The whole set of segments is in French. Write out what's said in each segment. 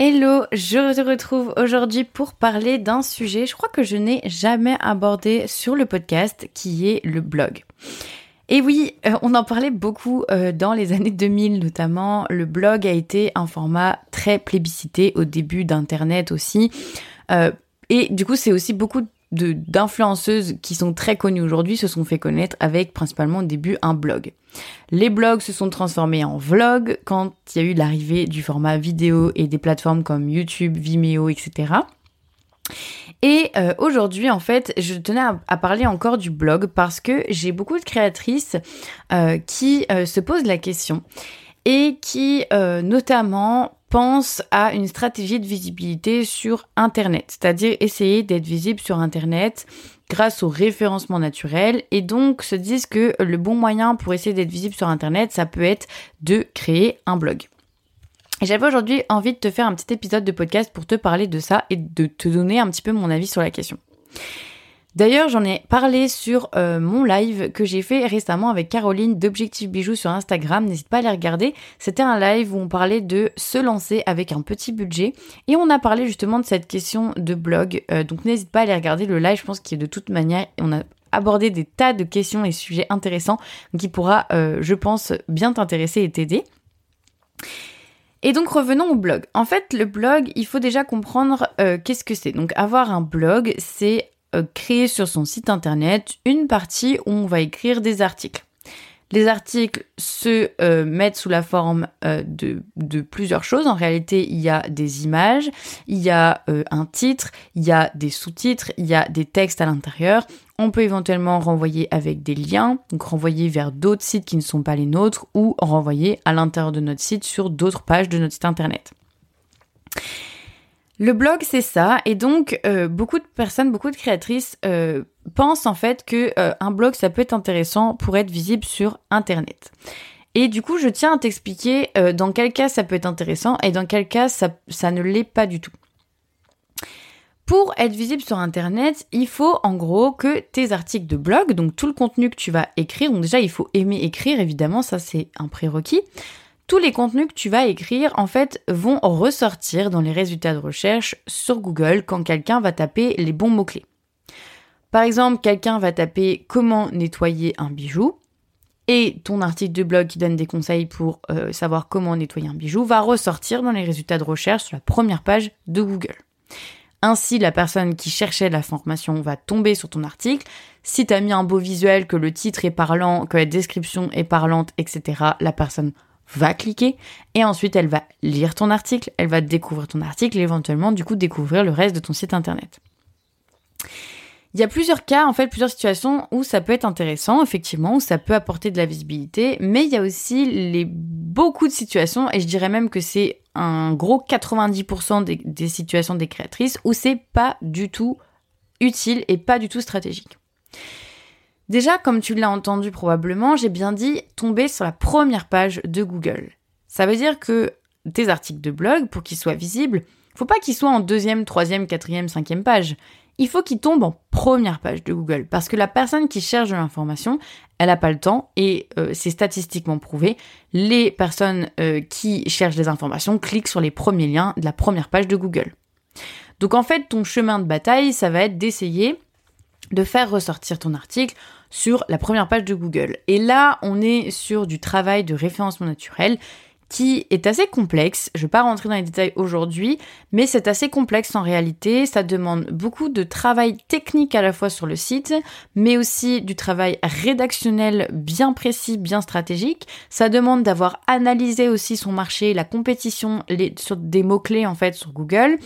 Hello, je te retrouve aujourd'hui pour parler d'un sujet, je crois que je n'ai jamais abordé sur le podcast, qui est le blog. Et oui, euh, on en parlait beaucoup euh, dans les années 2000 notamment. Le blog a été un format très plébiscité au début d'Internet aussi. Euh, et du coup, c'est aussi beaucoup d'influenceuses qui sont très connues aujourd'hui se sont fait connaître avec principalement au début un blog. Les blogs se sont transformés en vlogs quand il y a eu l'arrivée du format vidéo et des plateformes comme YouTube, Vimeo, etc. Et euh, aujourd'hui, en fait, je tenais à, parler encore du blog parce que j'ai beaucoup de créatrices euh, qui euh, se posent la question et qui notamment pense à une stratégie de visibilité sur Internet, c'est-à-dire essayer d'être visible sur Internet grâce au référencement naturel et donc se disent que le bon moyen pour essayer d'être visible sur Internet, ça peut être de créer un blog. J'avais aujourd'hui envie de te faire un petit épisode de podcast pour te parler de ça et de te donner un petit peu mon avis sur la question. D'ailleurs, j'en ai parlé sur euh, mon live que j'ai fait récemment avec Caroline d'Objectif Bijoux sur Instagram. N'hésite pas à aller regarder. C'était un live où on parlait de se lancer avec un petit budget et on a parlé justement de cette question de blog. Euh, donc n'hésite pas à aller regarder le live. Je pense qu'il est de toute manière, on a abordé des tas de questions et sujets intéressants qui pourra, euh, je pense, bien t'intéresser et t'aider. Et donc revenons au blog. En fait, le blog, il faut déjà comprendre qu'est-ce que c'est. Donc avoir un blog, c'est créer sur son site internet une partie où on va écrire des articles. Les articles se euh, mettent sous la forme euh, de, plusieurs choses. En réalité, il y a des images, il y a un titre, il y a des sous-titres, il y a des textes à l'intérieur. On peut éventuellement renvoyer avec des liens, donc renvoyer vers d'autres sites qui ne sont pas les nôtres ou renvoyer à l'intérieur de notre site sur d'autres pages de notre site internet. Le blog, c'est ça, et donc euh, beaucoup de personnes, beaucoup de créatrices euh, pensent en fait que euh, un blog, ça peut être intéressant pour être visible sur Internet. Et du coup, je tiens à t'expliquer dans quel cas ça peut être intéressant et dans quel cas ça, ça ne l'est pas du tout. Pour être visible sur Internet, il faut en gros que tes articles de blog, donc tout le contenu que tu vas écrire, donc déjà il faut aimer écrire, évidemment, ça c'est un prérequis tous les contenus que tu vas écrire, en fait, vont ressortir dans les résultats de recherche sur Google quand quelqu'un va taper les bons mots-clés. Par exemple, quelqu'un va taper comment nettoyer un bijou et ton article de blog qui donne des conseils pour euh, savoir comment nettoyer un bijou va ressortir dans les résultats de recherche sur la première page de Google. Ainsi, la personne qui cherchait la formation va tomber sur ton article. Si tu as mis un beau visuel, que le titre est parlant, que la description est parlante, etc., la personne va cliquer et ensuite elle va lire ton article, elle va découvrir ton article et éventuellement du coup découvrir le reste de ton site internet. Il y a plusieurs cas, en fait, plusieurs situations où ça peut être intéressant, effectivement, où ça peut apporter de la visibilité, mais il y a aussi les beaucoup de situations, et je dirais même que c'est un gros 90% des, des situations des créatrices où c'est pas du tout utile et pas du tout stratégique. Déjà, comme tu l'as entendu probablement, j'ai bien dit tomber sur la première page de Google. Ça veut dire que tes articles de blog, pour qu'ils soient visibles, faut pas qu'ils soient en deuxième, troisième, quatrième, cinquième page. Il faut qu'ils tombent en première page de Google parce que la personne qui cherche de l'information, elle n'a pas le temps et euh, c'est statistiquement prouvé. Les personnes euh, qui cherchent des informations cliquent sur les premiers liens de la première page de Google. Donc en fait, ton chemin de bataille, ça va être d'essayer de faire ressortir ton article sur la première page de Google. Et là, on est sur du travail de référencement naturel qui est assez complexe. Je ne vais pas rentrer dans les détails aujourd'hui, mais c'est assez complexe en réalité. Ça demande beaucoup de travail technique à la fois sur le site, mais aussi du travail rédactionnel bien précis, bien stratégique. Ça demande d'avoir analysé aussi son marché, la compétition, les, sur des mots-clés en fait sur Google.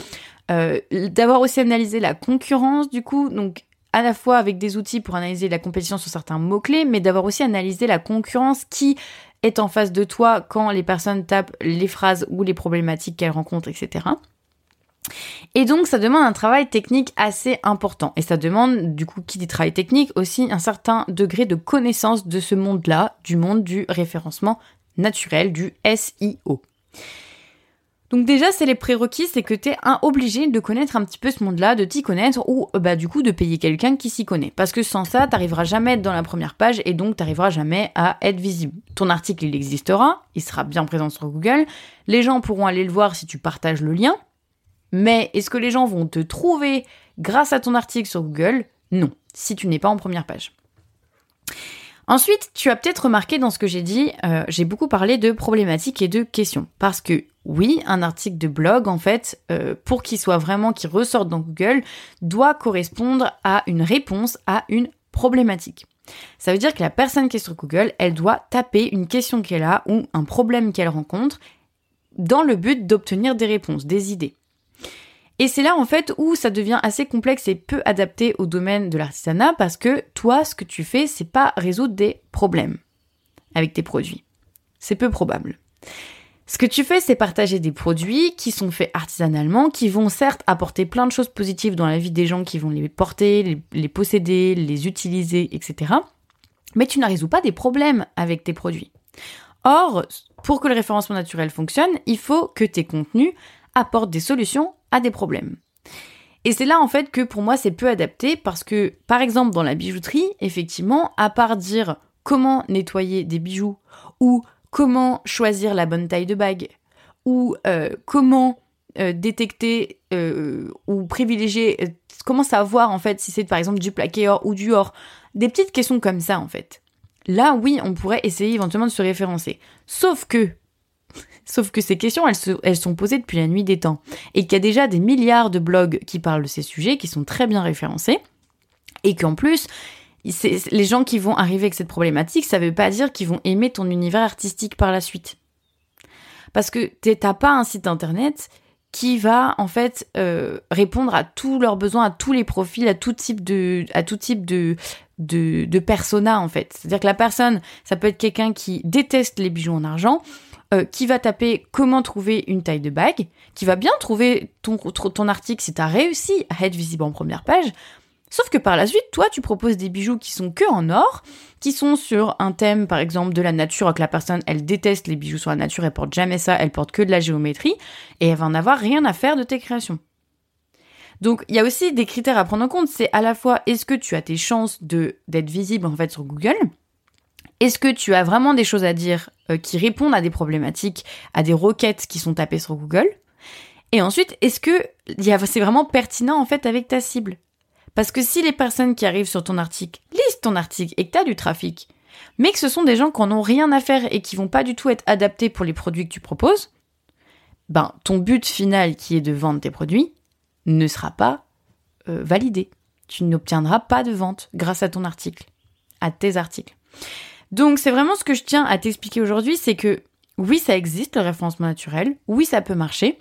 Euh, d'avoir aussi analysé la concurrence du coup, donc à la fois avec des outils pour analyser la compétition sur certains mots-clés, mais d'avoir aussi analysé la concurrence qui est en face de toi quand les personnes tapent les phrases ou les problématiques qu'elles rencontrent, etc. Et donc ça demande un travail technique assez important. Et ça demande, du coup, qui dit travail technique, aussi un certain degré de connaissance de ce monde-là, du monde du référencement naturel, du SEO. Donc déjà, c'est les prérequis, c'est que tu es obligé de connaître un petit peu ce monde-là, de t'y connaître, ou euh, bah du coup de payer quelqu'un qui s'y connaît. Parce que sans ça, t'arriveras jamais à être dans la première page et donc t'arriveras jamais à être visible. Ton article, il existera, il sera bien présent sur Google, les gens pourront aller le voir si tu partages le lien, mais est-ce que les gens vont te trouver grâce à ton article sur Google? Non, si tu n'es pas en première page. Ensuite, tu as peut-être remarqué dans ce que j'ai dit, euh, j'ai beaucoup parlé de problématiques et de questions. Parce que oui, un article de blog, en fait, euh, pour qu'il soit vraiment, qu'il ressorte dans Google, doit correspondre à une réponse à une problématique. Ça veut dire que la personne qui est sur Google, elle doit taper une question qu'elle a ou un problème qu'elle rencontre dans le but d'obtenir des réponses, des idées. Et c'est là en fait où ça devient assez complexe et peu adapté au domaine de l'artisanat parce que toi, ce que tu fais, c'est pas résoudre des problèmes avec tes produits. C'est peu probable. Ce que tu fais, c'est partager des produits qui sont faits artisanalement, qui vont certes apporter plein de choses positives dans la vie des gens qui vont les porter, les, posséder, les utiliser, etc. Mais tu ne résous pas des problèmes avec tes produits. Or, pour que le référencement naturel fonctionne, il faut que tes contenus apportent des solutions à des problèmes. Et c'est là en fait que pour moi c'est peu adapté parce que par exemple dans la bijouterie, effectivement, à part dire comment nettoyer des bijoux ou comment choisir la bonne taille de bague ou euh, comment euh, détecter euh, ou privilégier, comment savoir en fait si c'est par exemple du plaqué or ou du or, des petites questions comme ça en fait. Là oui, on pourrait essayer éventuellement de se référencer. Sauf que Sauf que ces questions, elles, elles, sont posées depuis la nuit des temps. Et qu'il y a déjà des milliards de blogs qui parlent de ces sujets, qui sont très bien référencés. Et qu'en plus, les gens qui vont arriver avec cette problématique, ça veut pas dire qu'ils vont aimer ton univers artistique par la suite. Parce que t'as pas un site internet qui va en fait euh, répondre à tous leurs besoins, à tous les profils, à tout type de, à tout type de, de, de persona en fait. C'est-à-dire que la personne, ça peut être quelqu'un qui déteste les bijoux en argent, euh, qui va taper comment trouver une taille de bague, qui va bien trouver ton, article si tu as réussi à être visible en première page, Sauf que par la suite, toi, tu proposes des bijoux qui sont que en or, qui sont sur un thème, par exemple, de la nature, que la personne, elle déteste les bijoux sur la nature, elle porte jamais ça, elle porte que de la géométrie, et elle va en avoir rien à faire de tes créations. Donc, il y a aussi des critères à prendre en compte. C'est à la fois, est-ce que tu as tes chances de, d'être visible, en fait, sur Google? Est-ce que tu as vraiment des choses à dire euh, qui répondent à des problématiques, à des requêtes qui sont tapées sur Google? Et ensuite, est-ce que c'est vraiment pertinent en fait avec ta cible? Parce que si les personnes qui arrivent sur ton article lisent ton article et que tu as du trafic, mais que ce sont des gens qui n'en ont rien à faire et qui vont pas du tout être adaptés pour les produits que tu proposes, ben ton but final qui est de vendre tes produits ne sera pas euh, validé. Tu n'obtiendras pas de vente grâce à ton article, à tes articles. Donc c'est vraiment ce que je tiens à t'expliquer aujourd'hui, c'est que oui, ça existe le référencement naturel, oui, ça peut marcher,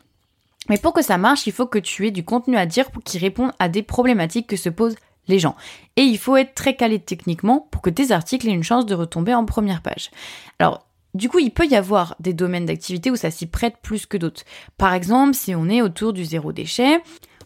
mais pour que ça marche, il faut que tu aies du contenu à dire qui réponde à des problématiques que se posent les gens. Et il faut être très calé techniquement pour que tes articles aient une chance de retomber en première page. Alors, du coup, il peut y avoir des domaines d'activité où ça s'y prête plus que d'autres. Par exemple, si on est autour du zéro déchet,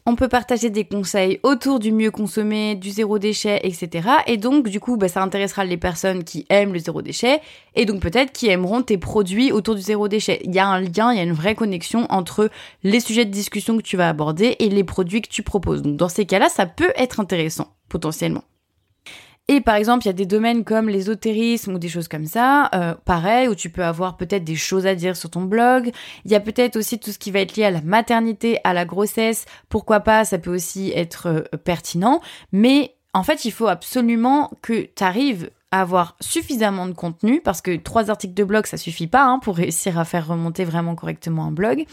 on peut partager des conseils autour du mieux consommer, du zéro déchet, etc. Et donc, du coup, bah, ça intéressera les personnes qui aiment le zéro déchet et donc peut-être qui aimeront tes produits autour du zéro déchet. Il y a un lien, il y a une vraie connexion entre les sujets de discussion que tu vas aborder et les produits que tu proposes. Donc, dans ces cas-là, ça peut être intéressant, potentiellement. Et par exemple, il y a des domaines comme l'ésotérisme ou des choses comme ça, euh, pareil, où tu peux avoir peut-être des choses à dire sur ton blog. Il y a peut-être aussi tout ce qui va être lié à la maternité, à la grossesse. Pourquoi pas, ça peut aussi être euh, pertinent. Mais en fait, il faut absolument que tu arrives à avoir suffisamment de contenu, parce que trois articles de blog, ça suffit pas hein, pour réussir à faire remonter vraiment correctement un blog.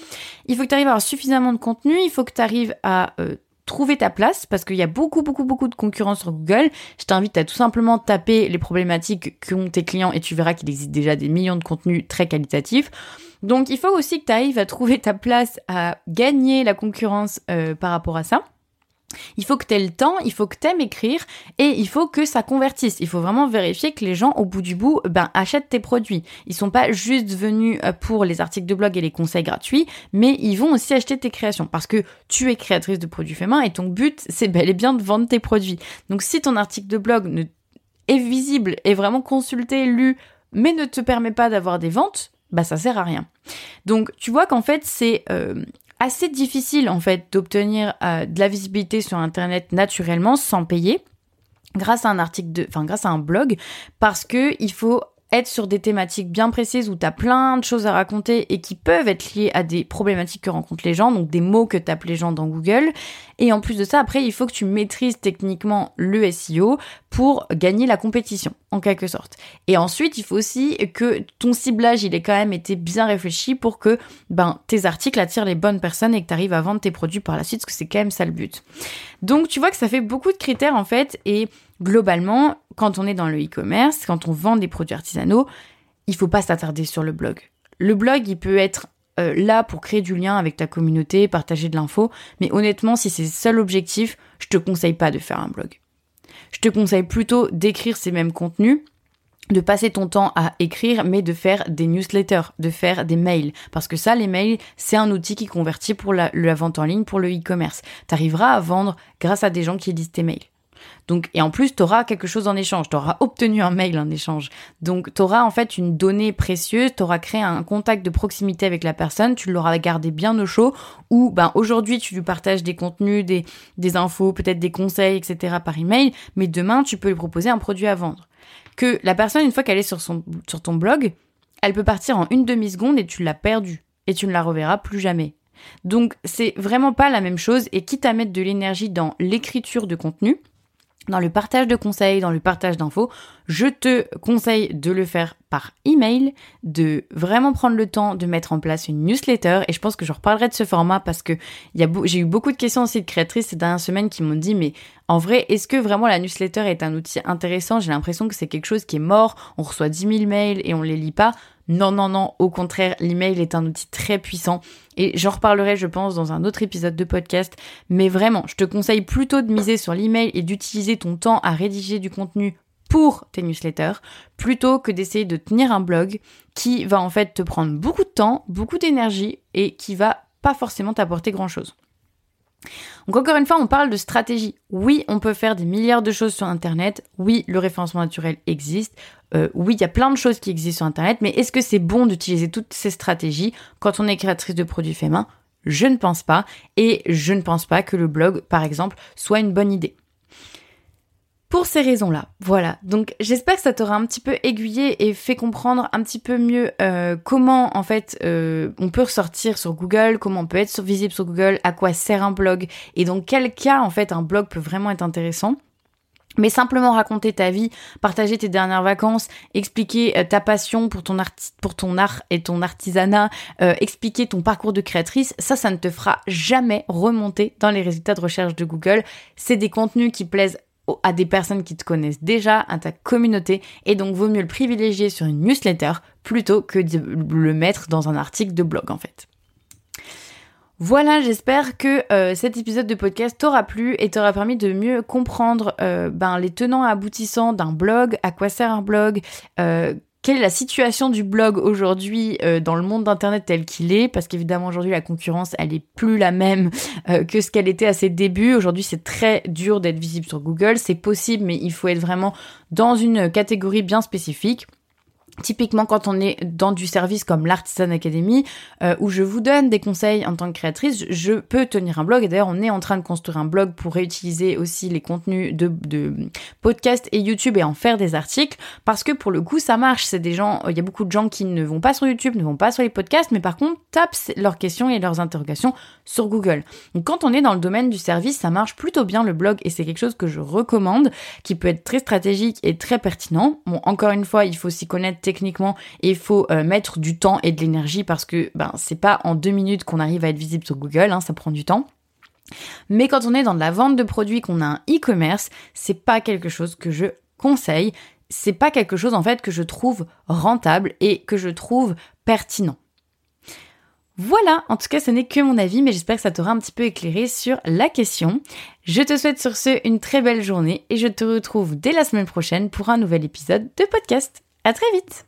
Il faut que tu arrives à avoir suffisamment de contenu, il faut que tu arrives à euh, trouver ta place parce qu'il y a beaucoup, beaucoup, beaucoup de concurrence sur Google. Je t'invite à tout simplement taper les problématiques qu'ont tes clients et tu verras qu'il existe déjà des millions de contenus très qualitatifs. Donc il faut aussi que tu arrives à trouver ta place, à gagner la concurrence euh, par rapport à ça. Il faut que tu aies le temps, il faut que tu aimes écrire et il faut que ça convertisse. Il faut vraiment vérifier que les gens, au bout du bout, ben, achètent tes produits. Ils sont pas juste venus euh, pour les articles de blog et les conseils gratuits, mais ils vont aussi acheter tes créations parce que tu es créatrice de produits faits main et ton but, c'est bel et bien de vendre tes produits. Donc si ton article de blog ne... est visible, est vraiment consulté, lu, mais ne te permet pas d'avoir des ventes, bah ça sert à rien. Donc tu vois qu'en fait c'est euh, assez difficile en fait d'obtenir euh, de la visibilité sur internet naturellement sans payer grâce à un article de enfin grâce à un blog parce que il faut être sur des thématiques bien précises où tu as plein de choses à raconter et qui peuvent être liées à des problématiques que rencontrent les gens, donc des mots que tapent les gens dans Google. Et en plus de ça, après, il faut que tu maîtrises techniquement le SEO pour gagner la compétition, en quelque sorte. Et ensuite, il faut aussi que ton ciblage, il ait quand même été bien réfléchi pour que ben, tes articles attirent les bonnes personnes et que tu arrives à vendre tes produits par la suite, parce que c'est quand même ça le but. Donc, tu vois que ça fait beaucoup de critères, en fait, et globalement, quand on est dans le e-commerce, quand on vend des produits artisanaux, il faut pas s'attarder sur le blog. Le blog, il peut être euh, là pour créer du lien avec ta communauté, partager de l'info, mais honnêtement, si c'est le seul objectif, je te conseille pas de faire un blog. Je te conseille plutôt d'écrire ces mêmes contenus, de passer ton temps à écrire, mais de faire des newsletters, de faire des mails. Parce que ça, les mails, c'est un outil qui convertit pour la, la vente en ligne, pour le e-commerce. Tu arriveras à vendre grâce à des gens qui lisent tes mails. Donc, et en plus, tu auras quelque chose en échange. Tu auras obtenu un mail en échange. Donc, tu auras en fait une donnée précieuse. Tu auras créé un contact de proximité avec la personne. Tu l'auras gardé bien au chaud. Ou, ben, aujourd'hui, tu lui partages des contenus, des, des infos, peut-être des conseils, etc. par email. Mais demain, tu peux lui proposer un produit à vendre. Que la personne, une fois qu'elle est sur, son, sur ton blog, elle peut partir en une demi-seconde et tu l'as perdue. Et tu ne la reverras plus jamais. Donc, c'est vraiment pas la même chose. Et quitte à mettre de l'énergie dans l'écriture de contenu, dans le partage de conseils, dans le partage d'infos, je te conseille de le faire par email, de vraiment prendre le temps de mettre en place une newsletter. Et je pense que je reparlerai de ce format parce que j'ai eu beaucoup de questions aussi de créatrices ces dernières semaines qui m'ont dit, mais en vrai, est-ce que vraiment la newsletter est un outil intéressant? J'ai l'impression que c'est quelque chose qui est mort, on reçoit 10 000 mails et on les lit pas. Non, non, non, au contraire, l'email est un outil très puissant et j'en reparlerai, je pense, dans un autre épisode de podcast. Mais vraiment, je te conseille plutôt de miser sur l'email et d'utiliser ton temps à rédiger du contenu pour tes newsletters plutôt que d'essayer de tenir un blog qui va en fait te prendre beaucoup de temps, beaucoup d'énergie et qui va pas forcément t'apporter grand chose. Donc encore une fois, on parle de stratégie. Oui, on peut faire des milliards de choses sur Internet. Oui, le référencement naturel existe. Euh, oui, il y a plein de choses qui existent sur Internet. Mais est-ce que c'est bon d'utiliser toutes ces stratégies quand on est créatrice de produits faits main? Je ne pense pas. Et je ne pense pas que le blog, par exemple, soit une bonne idée pour ces raisons-là. Voilà. Donc j'espère que ça t'aura un petit peu aiguillé et fait comprendre un petit peu mieux euh, comment en fait euh, on peut ressortir sur Google, comment on peut être visible sur Google, à quoi sert un blog et dans quel cas en fait un blog peut vraiment être intéressant. Mais simplement raconter ta vie, partager tes dernières vacances, expliquer euh, ta passion pour ton, pour ton art et ton artisanat, expliquer ton parcours de créatrice, ça, ça ne te fera jamais remonter dans les résultats de recherche de Google. C'est des contenus qui plaisent à des personnes qui te connaissent déjà, à ta communauté, et donc vaut mieux le privilégier sur une newsletter plutôt que de le mettre dans un article de blog en fait. Voilà, j'espère que euh, cet épisode de podcast t'aura plu et t'aura permis de mieux comprendre euh, ben, les tenants aboutissants d'un blog, à quoi sert un blog, euh, quelle est la situation du blog aujourd'hui euh, dans le monde d'internet tel qu'il est? Parce qu'évidemment aujourd'hui la concurrence elle est plus la même euh, que ce qu'elle était à ses débuts. Aujourd'hui c'est très dur d'être visible sur Google. C'est possible mais il faut être vraiment dans une catégorie bien spécifique Typiquement, quand on est dans du service comme l'Artisan Academy, euh, où je vous donne des conseils en tant que créatrice, je peux tenir un blog. Et d'ailleurs, on est en train de construire un blog pour réutiliser aussi les contenus de, de podcast et YouTube et en faire des articles. Parce que pour le coup, ça marche. C'est des gens, il y a beaucoup de gens qui ne vont pas sur YouTube, ne vont pas sur les podcasts, mais par contre, tapent leurs questions et leurs interrogations sur Google. Donc, quand on est dans le domaine du service, ça marche plutôt bien le blog et c'est quelque chose que je recommande, qui peut être très stratégique et très pertinent. Bon, encore une fois, il faut s'y connaître techniquement il faut euh, mettre du temps et de l'énergie parce que ben c'est pas en deux minutes qu'on arrive à être visible sur Google, hein, ça prend du temps. Mais quand on est dans de la vente de produits, qu'on a un e-commerce, c'est pas quelque chose que je conseille. C'est pas quelque chose en fait que je trouve rentable et que je trouve pertinent. Voilà, en tout cas ce n'est que mon avis, mais j'espère que ça t'aura un petit peu éclairé sur la question. Je te souhaite sur ce une très belle journée et je te retrouve dès la semaine prochaine pour un nouvel épisode de podcast. À très vite